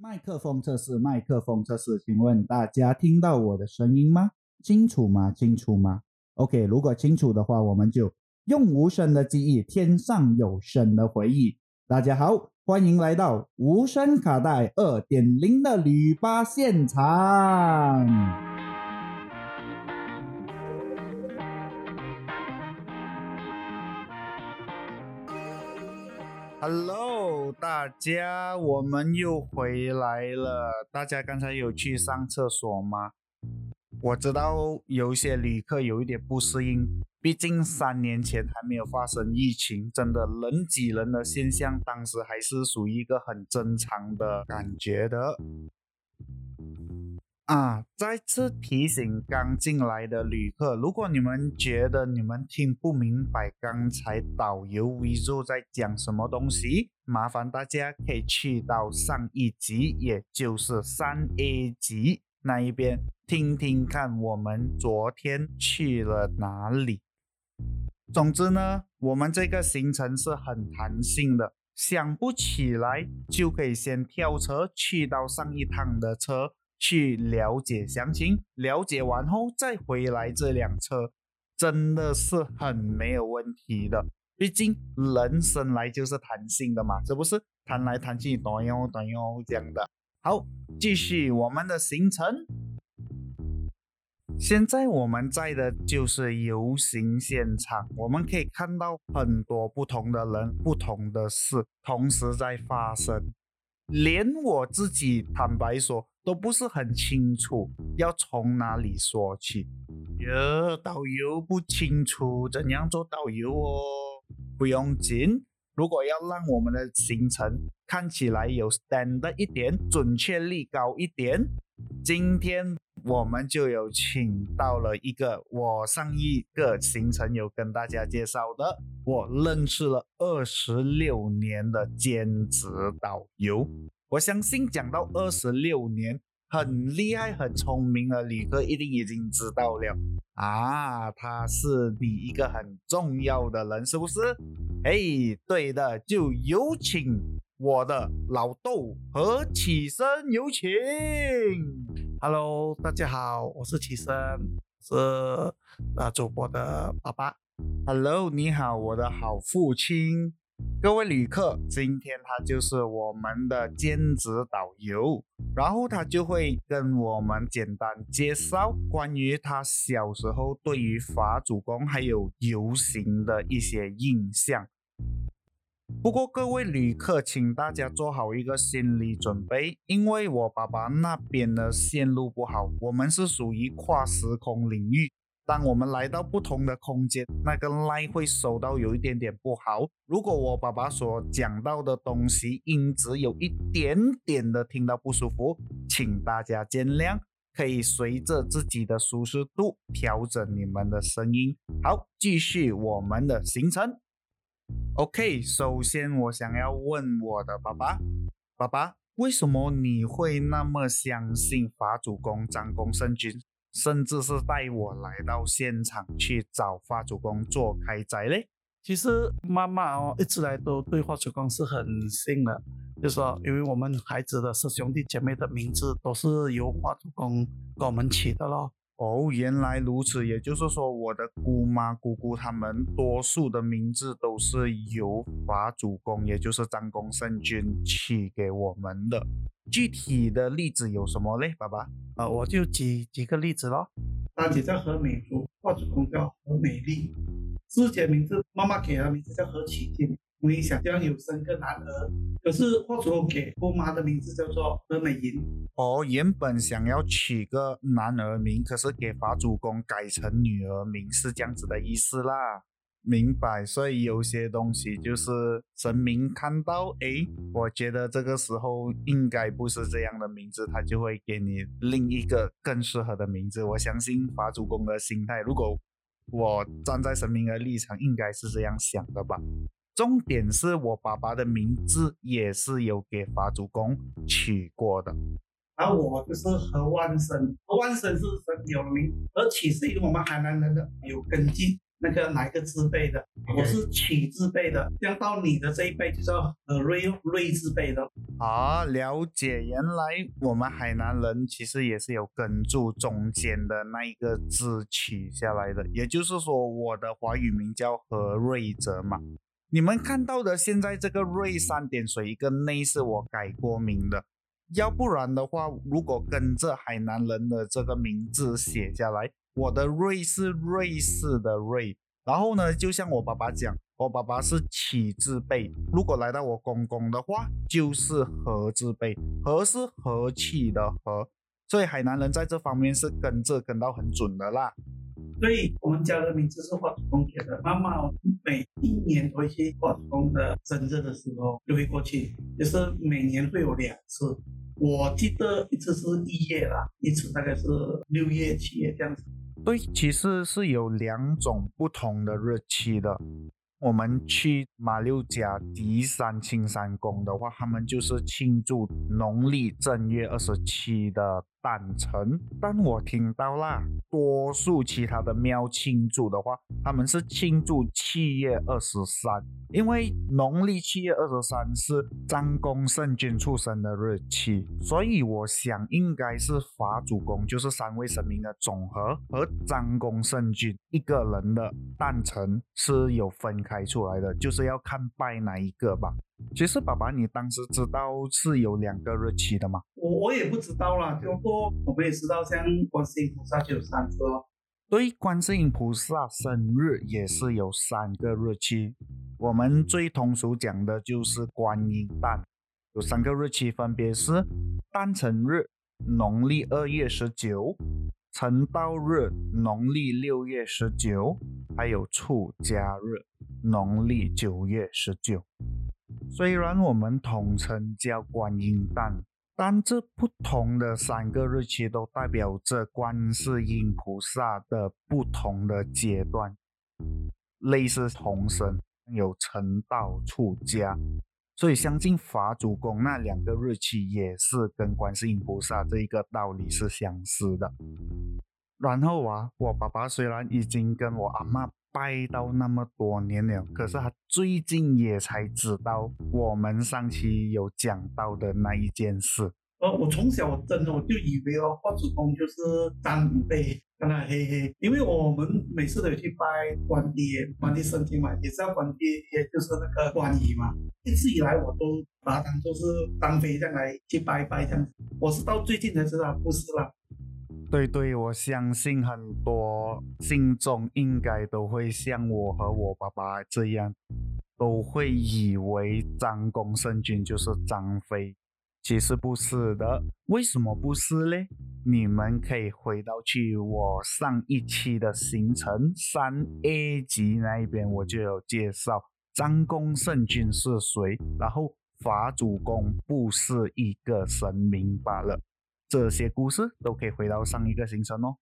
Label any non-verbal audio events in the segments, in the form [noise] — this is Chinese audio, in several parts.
麦克风测试，麦克风测试，请问大家听到我的声音吗？清楚吗？清楚吗？OK，如果清楚的话，我们就用无声的记忆，天上有声的回忆。大家好，欢迎来到无声卡带二点零的旅吧现场。Hello，大家，我们又回来了。大家刚才有去上厕所吗？我知道有一些旅客有一点不适应，毕竟三年前还没有发生疫情，真的人挤人的现象，当时还是属于一个很正常的感觉的。啊！再次提醒刚进来的旅客，如果你们觉得你们听不明白刚才导游 Vivo 在讲什么东西，麻烦大家可以去到上一集，也就是三 A 集那一边听听看，我们昨天去了哪里。总之呢，我们这个行程是很弹性的，想不起来就可以先跳车去到上一趟的车。去了解详情，了解完后再回来这辆车，真的是很没有问题的。毕竟人生来就是弹性的嘛，是不是？弹来弹去，短哟短哟这样的。好，继续我们的行程。现在我们在的就是游行现场，我们可以看到很多不同的人、不同的事同时在发生。连我自己坦白说都不是很清楚要从哪里说起。哟，导游不清楚怎样做导游哦，不用紧。如果要让我们的行程看起来有 stand 一点，准确率高一点，今天。我们就有请到了一个我上一个行程有跟大家介绍的，我认识了二十六年的兼职导游。我相信讲到二十六年，很厉害、很聪明的李哥一定已经知道了啊，他是你一个很重要的人，是不是？哎，对的，就有请我的老豆和起身有请。Hello，大家好，我是齐生，是呃主播的爸爸。Hello，你好，我的好父亲。各位旅客，今天他就是我们的兼职导游，然后他就会跟我们简单介绍关于他小时候对于法主公还有游行的一些印象。不过各位旅客，请大家做好一个心理准备，因为我爸爸那边的线路不好，我们是属于跨时空领域。当我们来到不同的空间，那个 line 会收到有一点点不好。如果我爸爸所讲到的东西音质有一点点的听到不舒服，请大家见谅，可以随着自己的舒适度调整你们的声音。好，继续我们的行程。OK，首先我想要问我的爸爸，爸爸，为什么你会那么相信法主公张公圣君，甚至是带我来到现场去找花主公做开斋嘞？其实妈妈哦，一直来都对花主公是很信的，就说因为我们孩子的是兄弟姐妹的名字都是由花主公给我们起的咯。哦，原来如此，也就是说，我的姑妈、姑姑他们多数的名字都是由法主公，也就是张公圣君起给我们的。具体的例子有什么嘞，爸爸？呃，我就举几个例子咯。大姐叫何美珠，法主公叫何美丽。师姐名字，妈妈给的名字叫何启我也想将有生个男儿，可是法主公给姑妈的名字叫做何美银。哦，原本想要取个男儿名，可是给法主公改成女儿名，是这样子的意思啦。明白，所以有些东西就是神明看到，诶，我觉得这个时候应该不是这样的名字，他就会给你另一个更适合的名字。我相信法主公的心态，如果我站在神明的立场，应该是这样想的吧。重点是我爸爸的名字也是有给法主公取过的，而我就是何万生，何万生是神有名，而且是因为我们海南人的有根基，那个哪一个字辈的，我是启字辈的，这样到你的这一辈就叫何瑞瑞字辈的。啊，了解，原来我们海南人其实也是有根住中间的那一个字取下来的，也就是说我的华语名叫何瑞泽嘛。你们看到的现在这个瑞三点水一个内是我改过名的。要不然的话，如果跟着海南人的这个名字写下来，我的瑞是瑞士的瑞。然后呢，就像我爸爸讲，我爸爸是启字辈。如果来到我公公的话，就是和字辈，和是和气的和。所以海南人在这方面是跟着跟到很准的啦。所以我们家的名字是华祖公给的。妈妈每一年回去华祖公的生日的时候就会过去，就是每年会有两次。我记得一次是一月啦，一次大概是六月、七月这样子。对，其实是有两种不同的日期的。我们去马六甲迪山青山宫的话，他们就是庆祝农历正月二十七的诞辰。但我听到啦，多数其他的庙庆祝的话，他们是庆祝七月二十三，因为农历七月二十三是张公圣君出生的日期，所以我想应该是法主公，就是三位神明的总和，和张公圣君一个人的诞辰是有分。开出来的就是要看拜哪一个吧。其实爸爸，你当时知道是有两个日期的吗？我我也不知道啦，就过我们也知道，像观世音菩萨就有三个。对，观世音菩萨生日也是有三个日期。我们最通俗讲的就是观音诞，有三个日期，分别是诞辰日农历二月十九。成道日，农历六月十九，还有出家日，农历九月十九。虽然我们统称叫观音诞，但这不同的三个日期都代表着观世音菩萨的不同的阶段，类似重生，有成道、出家。所以，相信法主公那两个日期也是跟观世音菩萨这一个道理是相似的。然后啊，我爸爸虽然已经跟我阿妈拜到那么多年了，可是他最近也才知道我们上期有讲到的那一件事。呃，我从小真的我就以为哦，法主公就是长辈。看他嘿嘿，因为我们每次都有去拜关爹，关帝圣经嘛，也是要关爹，爷就是那个关羽嘛。一直以来我都把他当做是张飞这样来去拜拜这样子。我是到最近才知道不是啦。对对，我相信很多信众应该都会像我和我爸爸这样，都会以为张公圣君就是张飞。其实不是的，为什么不是嘞？你们可以回到去我上一期的行程三 A 级那一边，我就有介绍张公圣君是谁，然后法主公不是一个神明罢了。这些故事都可以回到上一个行程哦。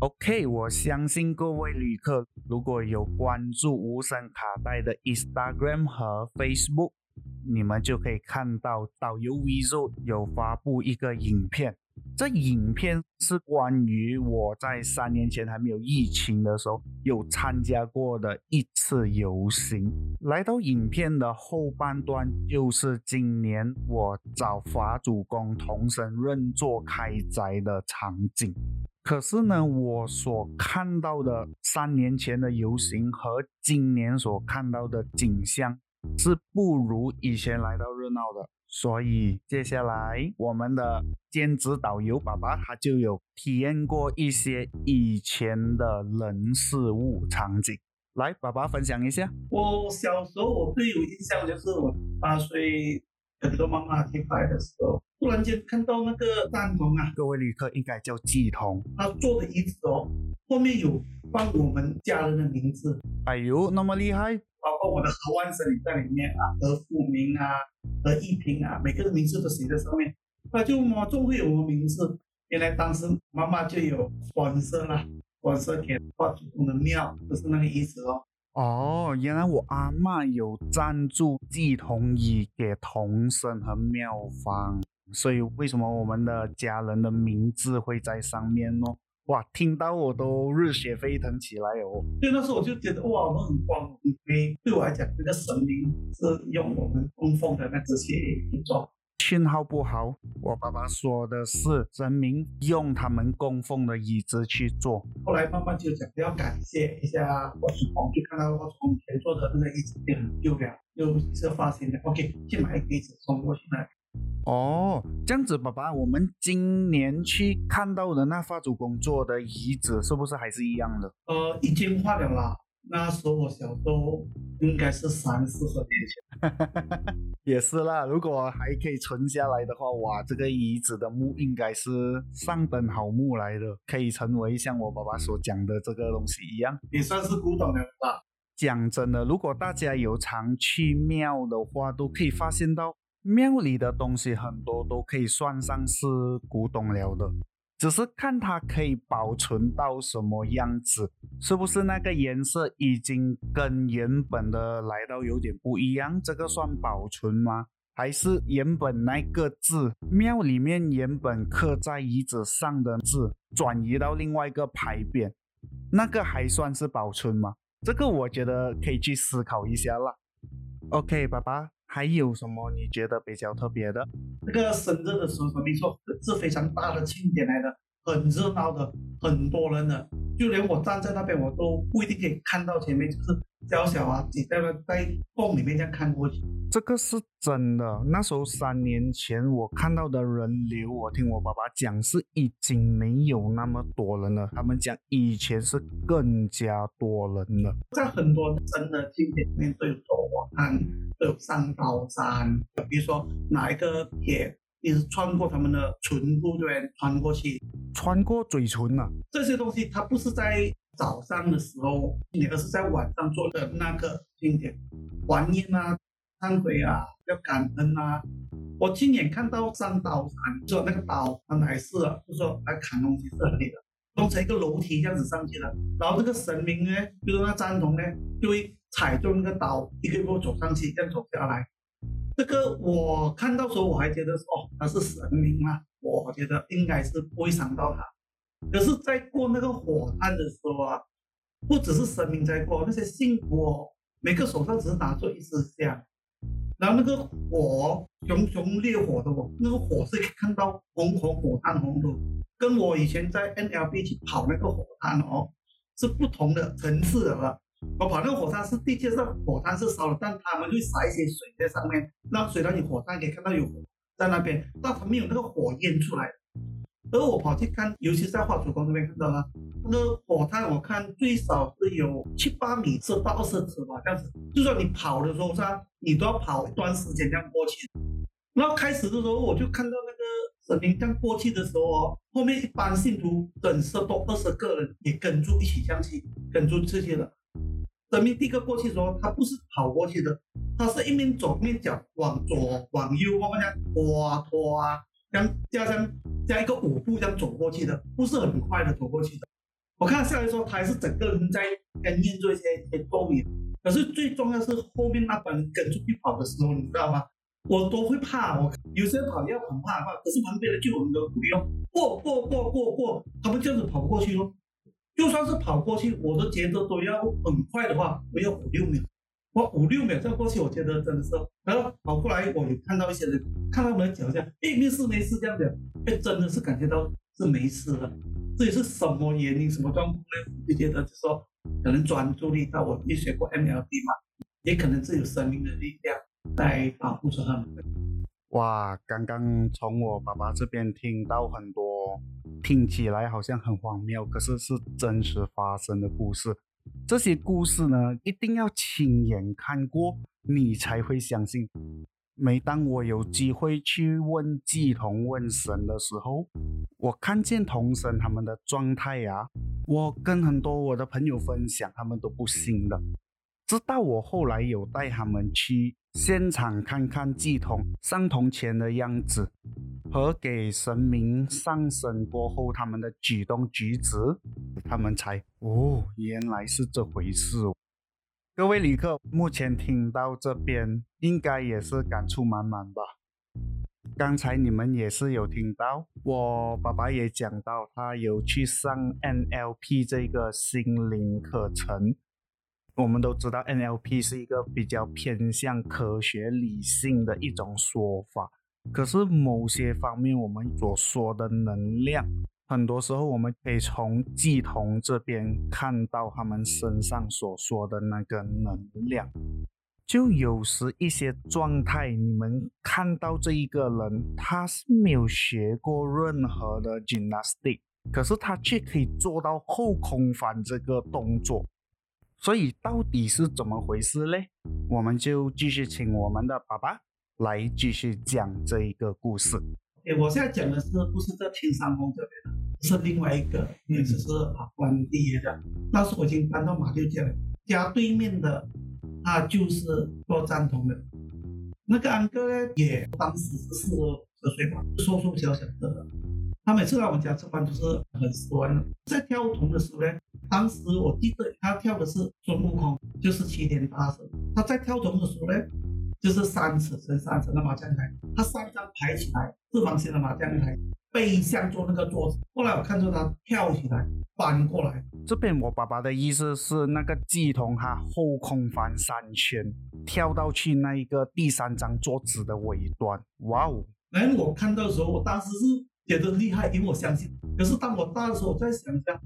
OK，我相信各位旅客如果有关注无声卡带的 Instagram 和 Facebook。你们就可以看到导游 Vizo 有发布一个影片，这影片是关于我在三年前还没有疫情的时候有参加过的一次游行。来到影片的后半段，就是今年我找法主公同神认作开斋的场景。可是呢，我所看到的三年前的游行和今年所看到的景象。是不如以前来到热闹的，所以接下来我们的兼职导游爸爸他就有体验过一些以前的人事物场景，来爸爸分享一下。我小时候我最有印象就是我八岁跟着妈妈去拜的时候，突然间看到那个赞童啊，各位旅客应该叫祭童，他坐的椅子哦，后面有放我们家人的名字。哎呦，那么厉害！包括我的何万生也在里面啊，何富明啊，何一平啊，每个人名字都写在上面。那就妈就会有我名字。原来当时妈妈就有黄色啦，黄色给画主公的庙，就是那个意思哦。哦，原来我阿妈有赞助祭童椅给童生和庙方，所以为什么我们的家人的名字会在上面呢？哇，听到我都热血沸腾起来哦。所以那时候我就觉得哇，我们很光荣，因为对我来讲，这个神明是用我们供奉的那这些去做。信号不好，我爸爸说的是神明用他们供奉的椅子去做。后来慢慢就讲要感谢一下我祖公，就看到我祖公前做的那个椅子就很旧了，就是发现的 OK，去买一个椅子送过去那。哦，这样子，爸爸，我们今年去看到的那发主公做的椅子，是不是还是一样的？呃，已经换了啦。那时候我小时候应该是三四十年前，[laughs] 也是啦。如果还可以存下来的话，哇，这个椅子的木应该是上等好木来的，可以成为像我爸爸所讲的这个东西一样，也算是古董了吧。讲真的，如果大家有常去庙的话，都可以发现到庙里的东西很多都可以算上是古董了的。只是看它可以保存到什么样子，是不是那个颜色已经跟原本的来到有点不一样？这个算保存吗？还是原本那个字庙里面原本刻在椅子上的字转移到另外一个牌匾，那个还算是保存吗？这个我觉得可以去思考一下啦。OK，爸爸。还有什么你觉得比较特别的？那个生日的时候，没错，是非常大的庆典来的，很热闹的，很多人的，就连我站在那边，我都不一定可以看到前面，就是。小小啊，挤在那在洞里面这样看过去，这个是真的。那时候三年前我看到的人流，我听我爸爸讲是已经没有那么多人了。他们讲以前是更加多人了，在很多真的景点里面都有走火炭，都有上刀山。比如说哪一个铁一直穿过他们的唇部这边穿过去，穿过嘴唇啊，这些东西它不是在。早上的时候，而是在晚上做的那个经典还愿啊、忏悔啊、要感恩啊。我亲眼看到上刀山，说那个刀他来是，就说来砍东西是很厉的，弄成一个楼梯这样子上去了。然后这个神明呢，就是那赞同呢，就会踩中那个刀，一个一个走上去，这样走下来。这个我看到时候我还觉得说，哦，他是神明嘛，我觉得应该是不会伤到他。可是，在过那个火炭的时候啊，不只是神明在过，那些信徒哦，每个手上只是拿出一支香，然后那个火熊熊烈火的哦，那个火是可以看到红红火炭红的，跟我以前在 NLB 去跑那个火炭哦，是不同的层次的了。我跑那个火山是地界上火山是烧了，但他们会撒一些水在上面，让水让你火山可以看到有火在那边，但它没有那个火焰出来。而我跑去看，尤其在花主公这边看到了那个火炭，我看最少是有七八米，是到二十尺吧，这样子。就算你跑的时候，上你都要跑一段时间这样过去。然后开始的时候，我就看到那个神明这样过去的时候哦，后面一般信徒整十多二十个人也跟住一起上去，跟住这些的。神明第一个过去的时候，他不是跑过去的，他是一面走一面脚往左往右慢慢这样拖拖啊。像加上加一个五步这样走过去的，不是很快的走过去的。我看下来说，他还是整个人在跟念做一些一些咒语。可是最重要是后面那帮人跟出去跑的时候，你知道吗？我都会怕。我有些跑要很怕的话，可是旁边的就我们都不用过过过过过，他们这样子跑过去咯。就算是跑过去，我的觉得都要很快的话，我要五六秒。我五六秒再过去，我觉得真的是，然后跑过来，我有看到一些人，看到他们的脚下，哎，没事没事这样子，哎，真的是感觉到是没事了。这也是什么原因、什么状况呢？就觉得就说，可能专注力到我也学过 MLD 嘛，也可能是有生命的力量在保护着他们。哇，刚刚从我爸爸这边听到很多，听起来好像很荒谬，可是是真实发生的故事。这些故事呢，一定要亲眼看过，你才会相信。每当我有机会去问祭童、问神的时候，我看见童神他们的状态呀，我跟很多我的朋友分享，他们都不信的。直到我后来有带他们去现场看看祭童上铜钱的样子，和给神明上身过后他们的举动举止，他们才哦，原来是这回事。各位旅客，目前听到这边应该也是感触满满吧？刚才你们也是有听到，我爸爸也讲到，他有去上 NLP 这个心灵课程。我们都知道 NLP 是一个比较偏向科学理性的一种说法，可是某些方面我们所说的能量，很多时候我们可以从季童这边看到他们身上所说的那个能量。就有时一些状态，你们看到这一个人，他是没有学过任何的 gymnastic，可是他却可以做到后空翻这个动作。所以到底是怎么回事呢？我们就继续请我们的爸爸来继续讲这一个故事。诶，我现在讲的是不是在天山峰这边的，是另外一个，也只是啊关爹的。那时我已经搬到马六甲了，家对面的。他就是做赞同的，那个安哥呢，也当时是四十岁吧，瘦瘦小小的。他每次来我们家吃饭都是很欢的。在跳童的时候呢，当时我记得他跳的是孙悟空，就是七天大圣。他在跳童的时候呢，就是三尺乘三尺的麻将台，他三张排起来，四方形的麻将台。背向做那个桌子，后来我看到他跳起来翻过来。这边我爸爸的意思是，那个鸡童他后空翻三圈，跳到去那一个第三张桌子的尾端。哇哦！哎，我看到的时候，我当时是觉得厉害，因为我相信。可是当我大的时候，我再想象，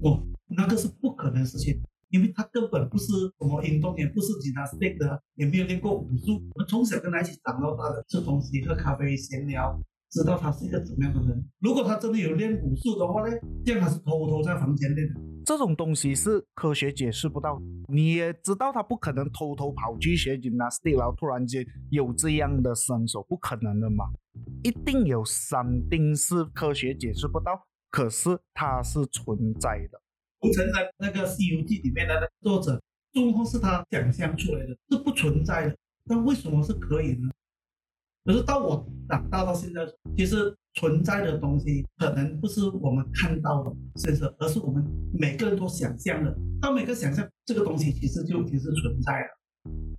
我那个是不可能的事情，因为他根本不是什么运动员，不是吉他 stick 的，也没有练过武术。我从小跟他一起长到大的，吃东西、喝咖啡、闲聊。知道他是一个怎么样的人。如果他真的有练武术的话呢，这样他是偷偷在房间练的。这种东西是科学解释不到。你也知道他不可能偷偷跑去学 gymnastics，然后突然间有这样的身手，不可能的嘛。一定有三定是科学解释不到，可是它是存在的。不承认那个《西游记》里面的那个作者，孙悟空是他想象出来的，是不存在的。那为什么是可以呢？可是到我长大到现在，其实存在的东西可能不是我们看到的现实，而是我们每个人都想象的。到每个想象这个东西，其实就已经是存在了。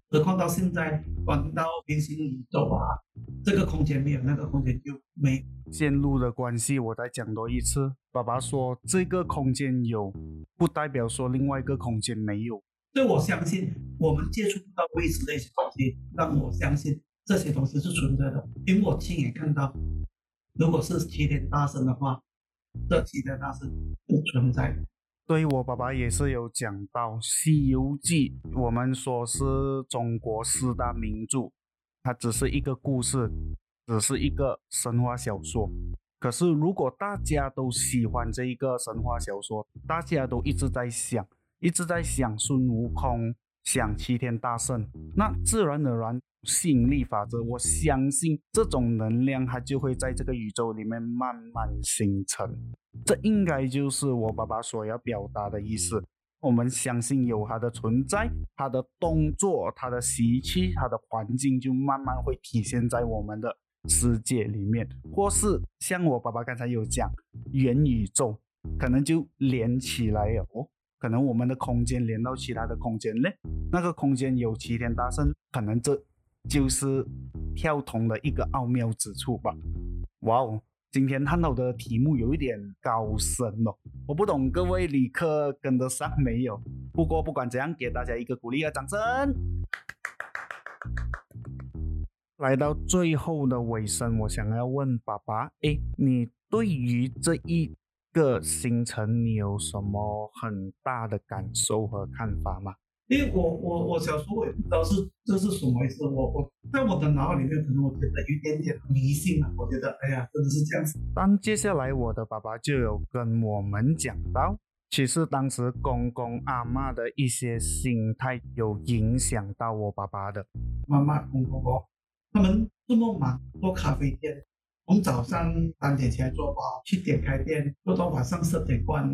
何况到现在，管到平行宇宙啊，这个空间没有，那个空间就没。线路的关系，我再讲多一次。爸爸说，这个空间有，不代表说另外一个空间没有。所以我相信，我们接触不到未知的一些东西，让我相信。这些东西是存在的，因为我亲眼看到，如果是齐天大圣的话，这齐天大圣不存在。对我爸爸也是有讲到《西游记》，我们说是中国四大名著，它只是一个故事，只是一个神话小说。可是如果大家都喜欢这一个神话小说，大家都一直在想，一直在想孙悟空，想齐天大圣，那自然而然。吸引力法则，我相信这种能量它就会在这个宇宙里面慢慢形成。这应该就是我爸爸所要表达的意思。我们相信有它的存在，它的动作、它的习气、它的环境就慢慢会体现在我们的世界里面，或是像我爸爸刚才有讲，元宇宙可能就连起来了哦。可能我们的空间连到其他的空间呢，那个空间有齐天大圣，可能这。就是跳童的一个奥妙之处吧。哇哦，今天探讨的题目有一点高深哦，我不懂各位旅客跟得上没有？不过不管怎样，给大家一个鼓励和掌声。来到最后的尾声，我想要问爸爸：哎，你对于这一个行程，你有什么很大的感受和看法吗？因为我我我小时候我也不知道是这是什么意思，我我在我的脑海里面可能我觉得有一点点迷信啊，我觉得哎呀真的是这样子。但接下来我的爸爸就有跟我们讲到，其实当时公公阿妈的一些心态有影响到我爸爸的。妈妈公公公，他们这么忙做咖啡店，从早上三点起来做包，七点开店，做到晚上十点关。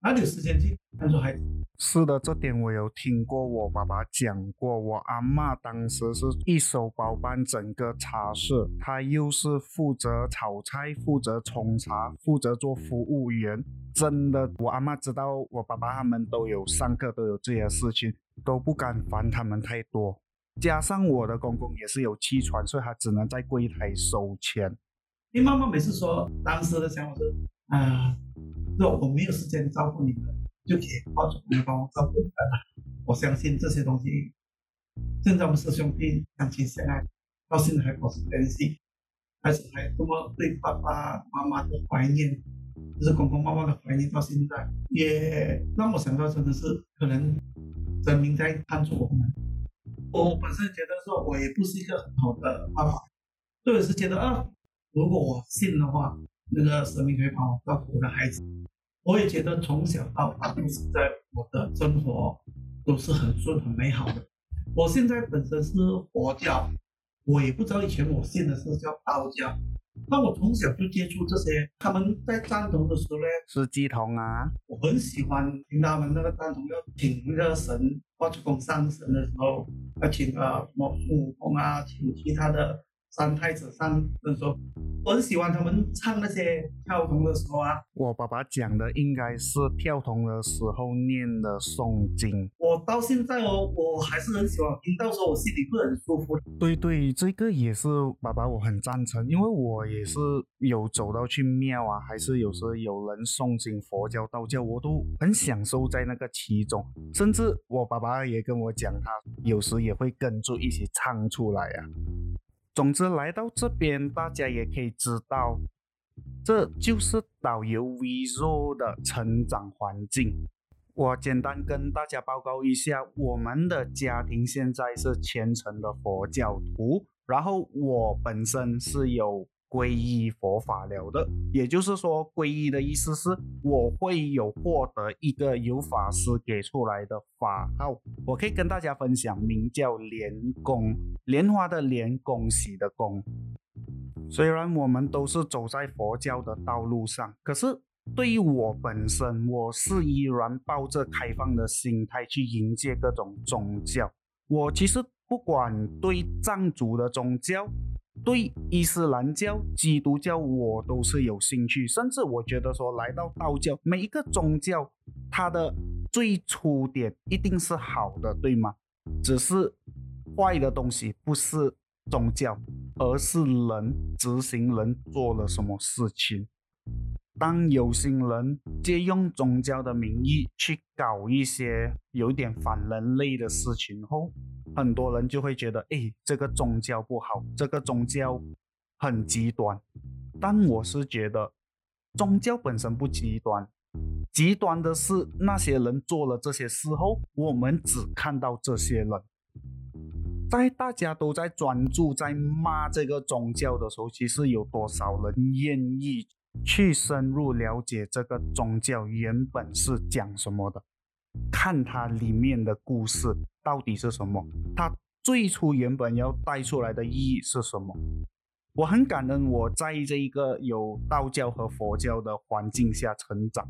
哪里有时间去帮助孩子？是的，这点我有听过，我爸爸讲过。我阿妈当时是一手包办整个茶室，她又是负责炒菜、负责冲茶、负责做服务员。真的，我阿妈知道我爸爸他们都有上课，都有这些事情，都不敢烦他们太多。加上我的公公也是有气喘，所以他只能在柜台收钱。你妈妈每次说，当时的想法是，啊，若我没有时间照顾你们，就给包主任帮我照顾你们了。我相信这些东西，现在我们师兄弟感情相爱，到现在还保持联系，还是还多么对爸爸妈妈的怀念，就是公公妈妈的怀念，到现在也让我想到，真的是可能神明在帮助我们。我本身觉得说，我也不是一个很好的爸爸，所以是觉得啊，如果我信的话，那个神明可以帮我照顾我的孩子。我也觉得从小到大都是在我的生活都是很顺很美好的。我现在本身是佛教，我也不知道以前我信的是叫道教。那我从小就接触这些，他们在赞同的时候呢，是鸡同啊，我很喜欢听他们那个赞同要请那个神或者供上神的时候，要请呃什么孙悟空啊，请其他的。三太子上时说，我很喜欢他们唱那些跳童的时候啊。我爸爸讲的应该是跳童的时候念的诵经。我到现在哦，我还是很喜欢听，到时候我心里会很舒服。对对，这个也是爸爸，我很赞成，因为我也是有走到去庙啊，还是有时候有人诵经，佛教、道教，我都很享受在那个其中。甚至我爸爸也跟我讲，他有时也会跟着一起唱出来啊。总之，来到这边，大家也可以知道，这就是导游 Vizo 的成长环境。我简单跟大家报告一下，我们的家庭现在是虔诚的佛教徒，然后我本身是有。皈依佛法了的，也就是说，皈依的意思是我会有获得一个由法师给出来的法号，我可以跟大家分享，名叫莲公，莲花的莲，恭喜的恭。虽然我们都是走在佛教的道路上，可是对于我本身，我是依然抱着开放的心态去迎接各种宗教。我其实不管对藏族的宗教。对伊斯兰教、基督教，我都是有兴趣。甚至我觉得说，来到道教，每一个宗教，它的最初点一定是好的，对吗？只是坏的东西不是宗教，而是人执行人做了什么事情。当有心人借用宗教的名义去搞一些有点反人类的事情后，很多人就会觉得，哎，这个宗教不好，这个宗教很极端。但我是觉得，宗教本身不极端，极端的是那些人做了这些事后，我们只看到这些人，在大家都在专注在骂这个宗教的时候，其实有多少人愿意？去深入了解这个宗教原本是讲什么的，看它里面的故事到底是什么，它最初原本要带出来的意义是什么。我很感恩我在这一个有道教和佛教的环境下成长，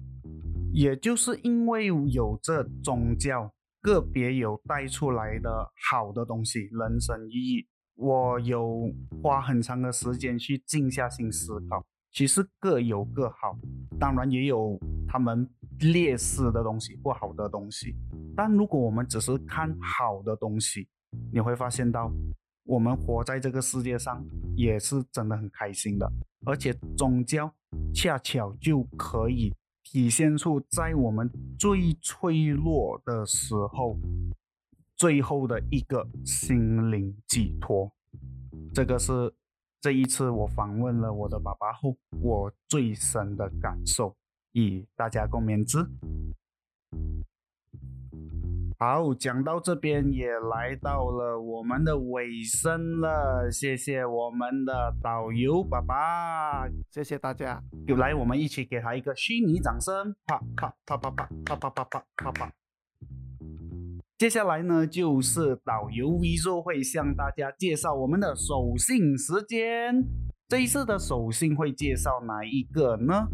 也就是因为有这宗教个别有带出来的好的东西，人生意义，我有花很长的时间去静下心思考。其实各有各好，当然也有他们劣势的东西、不好的东西。但如果我们只是看好的东西，你会发现到我们活在这个世界上也是真的很开心的。而且宗教恰巧就可以体现出在我们最脆弱的时候，最后的一个心灵寄托。这个是。这一次我访问了我的爸爸后，我最深的感受，以大家共勉之。好，讲到这边也来到了我们的尾声了，谢谢我们的导游爸爸，谢谢大家，就来我们一起给他一个虚拟掌声，啪啪啪啪啪啪啪啪啪啪啪。接下来呢，就是导游 V 座会向大家介绍我们的手信时间。这一次的手信会介绍哪一个呢？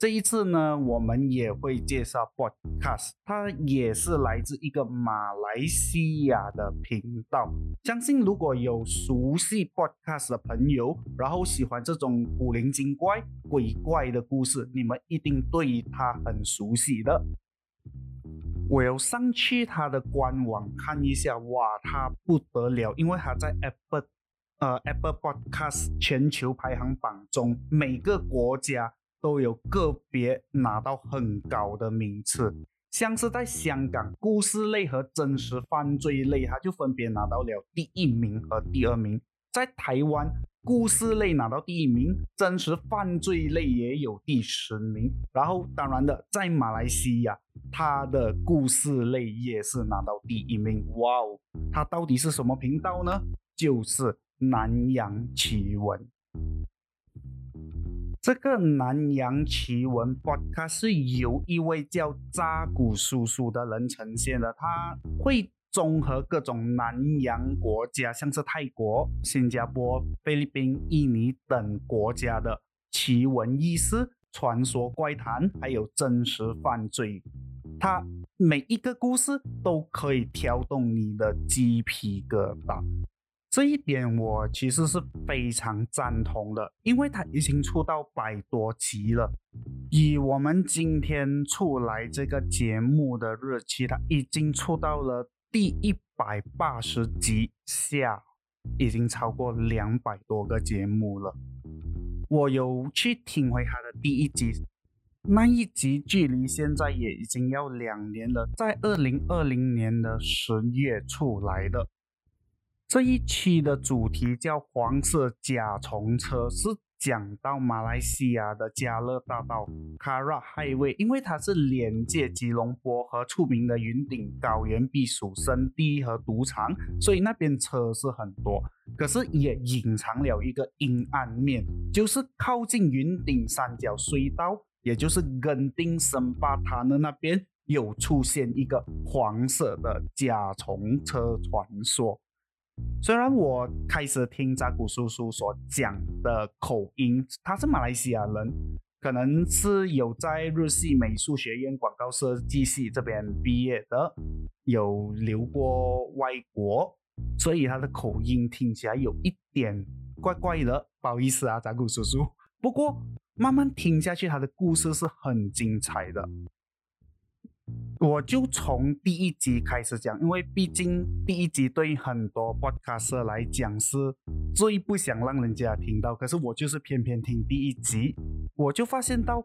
这一次呢，我们也会介绍 Podcast，它也是来自一个马来西亚的频道。相信如果有熟悉 Podcast 的朋友，然后喜欢这种古灵精怪、鬼怪的故事，你们一定对它很熟悉的。我要上去他的官网看一下，哇，他不得了，因为他在 Apple，呃，Apple Podcast 全球排行榜中，每个国家都有个别拿到很高的名次。像是在香港，故事类和真实犯罪类，他就分别拿到了第一名和第二名。在台湾。故事类拿到第一名，真实犯罪类也有第十名。然后，当然的，在马来西亚，它的故事类也是拿到第一名。哇哦，它到底是什么频道呢？就是南洋奇闻。这个南洋奇闻播，它是由一位叫扎古叔叔的人呈现的，他会。综合各种南洋国家，像是泰国、新加坡、菲律宾、印尼等国家的奇闻异事、传说怪谈，还有真实犯罪，它每一个故事都可以挑动你的鸡皮疙瘩。这一点我其实是非常赞同的，因为它已经出到百多集了。以我们今天出来这个节目的日期，它已经出到了。第一百八十集下，已经超过两百多个节目了。我有去听回他的第一集，那一集距离现在也已经要两年了，在二零二零年的十月出来的。这一期的主题叫“黄色甲虫车”，是。讲到马来西亚的加勒大道 Kara Highway，因为它是连接吉隆坡和出名的云顶高原避暑胜地和赌场，所以那边车是很多。可是也隐藏了一个阴暗面，就是靠近云顶三角隧道，也就是根丁森巴塔的那边，有出现一个黄色的甲虫车传说。虽然我开始听扎古叔叔所讲的口音，他是马来西亚人，可能是有在日系美术学院广告设计系这边毕业的，有留过外国，所以他的口音听起来有一点怪怪的，不好意思啊，扎古叔叔。不过慢慢听下去，他的故事是很精彩的。我就从第一集开始讲，因为毕竟第一集对很多 podcast 来讲是最不想让人家听到，可是我就是偏偏听第一集，我就发现到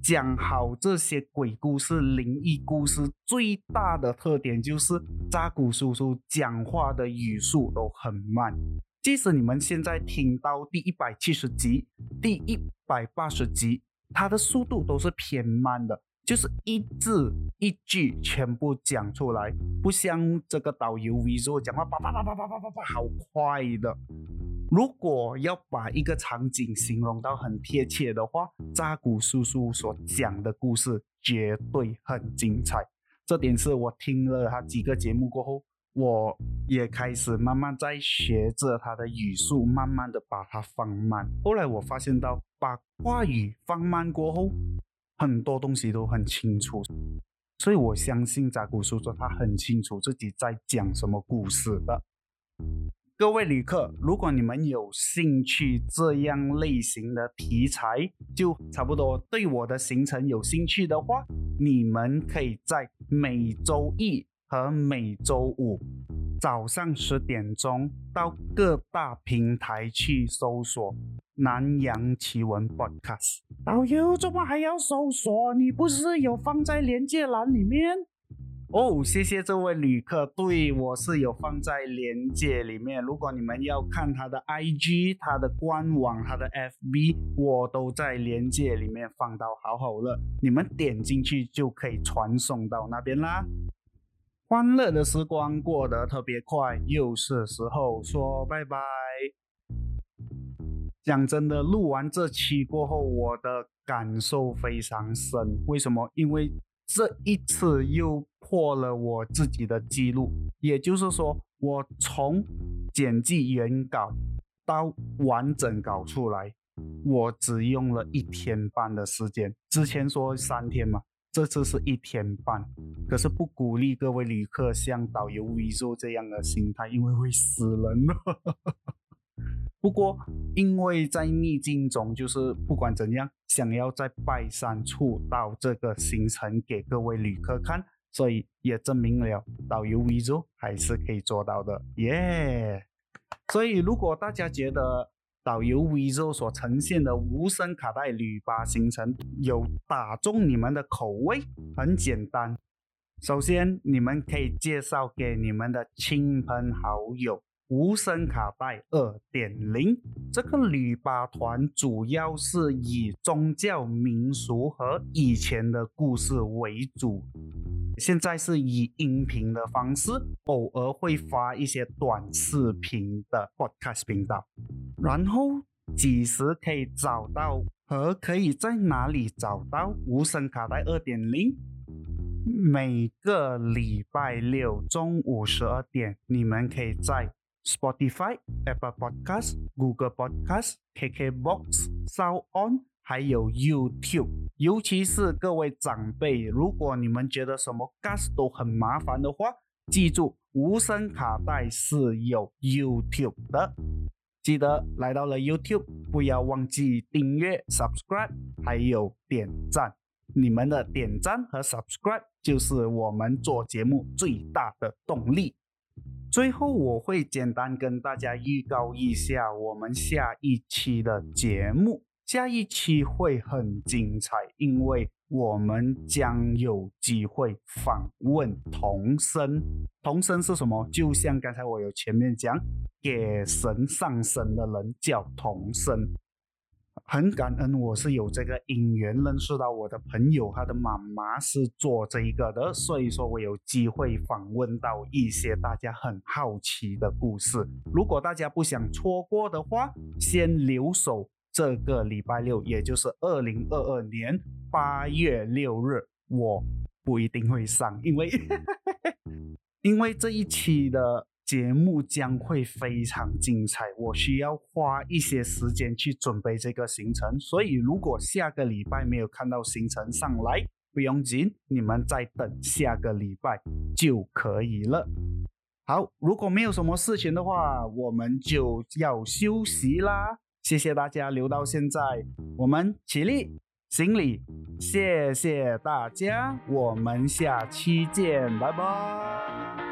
讲好这些鬼故事、灵异故事最大的特点就是扎古叔叔讲话的语速都很慢，即使你们现在听到第一百七十集、第一百八十集，他的速度都是偏慢的。就是一字一句全部讲出来，不像这个导游 V 说讲话叭叭叭叭叭叭叭叭好快的。如果要把一个场景形容到很贴切的话，扎古叔叔所讲的故事绝对很精彩。这点是我听了他几个节目过后，我也开始慢慢在学着他的语速，慢慢的把它放慢。后来我发现到，把话语放慢过后。很多东西都很清楚，所以我相信扎古叔叔他很清楚自己在讲什么故事的。各位旅客，如果你们有兴趣这样类型的题材，就差不多对我的行程有兴趣的话，你们可以在每周一和每周五。早上十点钟到各大平台去搜索《南洋奇闻 Podcast》。导游怎么还要搜索？你不是有放在连接栏里面？哦，谢谢这位旅客，对我是有放在连接里面。如果你们要看他的 IG、他的官网、他的 FB，我都在连接里面放到好好了。你们点进去就可以传送到那边啦。欢乐的时光过得特别快，又是时候说拜拜。讲真的，录完这期过后，我的感受非常深。为什么？因为这一次又破了我自己的记录。也就是说，我从剪辑原稿到完整稿出来，我只用了一天半的时间。之前说三天嘛。这次是一天半，可是不鼓励各位旅客像导游 V 说这样的心态，因为会死人。[laughs] 不过，因为在逆境中，就是不管怎样，想要在拜山出道这个行程给各位旅客看，所以也证明了导游 V 族还是可以做到的，耶！所以如果大家觉得导游 V 族所呈现的无声卡带旅巴行程有打中你们的口味，很简单，首先你们可以介绍给你们的亲朋好友。无声卡带二点零，这个旅巴团主要是以宗教民俗和以前的故事为主，现在是以音频的方式，偶尔会发一些短视频的 podcast 频道。然后几时可以找到和可以在哪里找到无声卡带二点零？每个礼拜六中午十二点，你们可以在。Spotify、Apple Podcast、Google Podcast、KKBox、SoundOn，还有 YouTube。尤其是各位长辈，如果你们觉得什么 Gas 都很麻烦的话，记住无声卡带是有 YouTube 的。记得来到了 YouTube，不要忘记订阅、Subscribe，还有点赞。你们的点赞和 Subscribe 就是我们做节目最大的动力。最后，我会简单跟大家预告一下我们下一期的节目。下一期会很精彩，因为我们将有机会访问童生。童生是什么？就像刚才我有前面讲，给神上身的人叫童生。很感恩，我是有这个因缘认识到我的朋友，他的妈妈是做这一个的，所以说我有机会访问到一些大家很好奇的故事。如果大家不想错过的话，先留守这个礼拜六，也就是二零二二年八月六日，我不一定会上，因为 [laughs] 因为这一期的。节目将会非常精彩，我需要花一些时间去准备这个行程，所以如果下个礼拜没有看到行程上来，不用紧，你们再等下个礼拜就可以了。好，如果没有什么事情的话，我们就要休息啦。谢谢大家留到现在，我们起立行礼，谢谢大家，我们下期见，拜拜。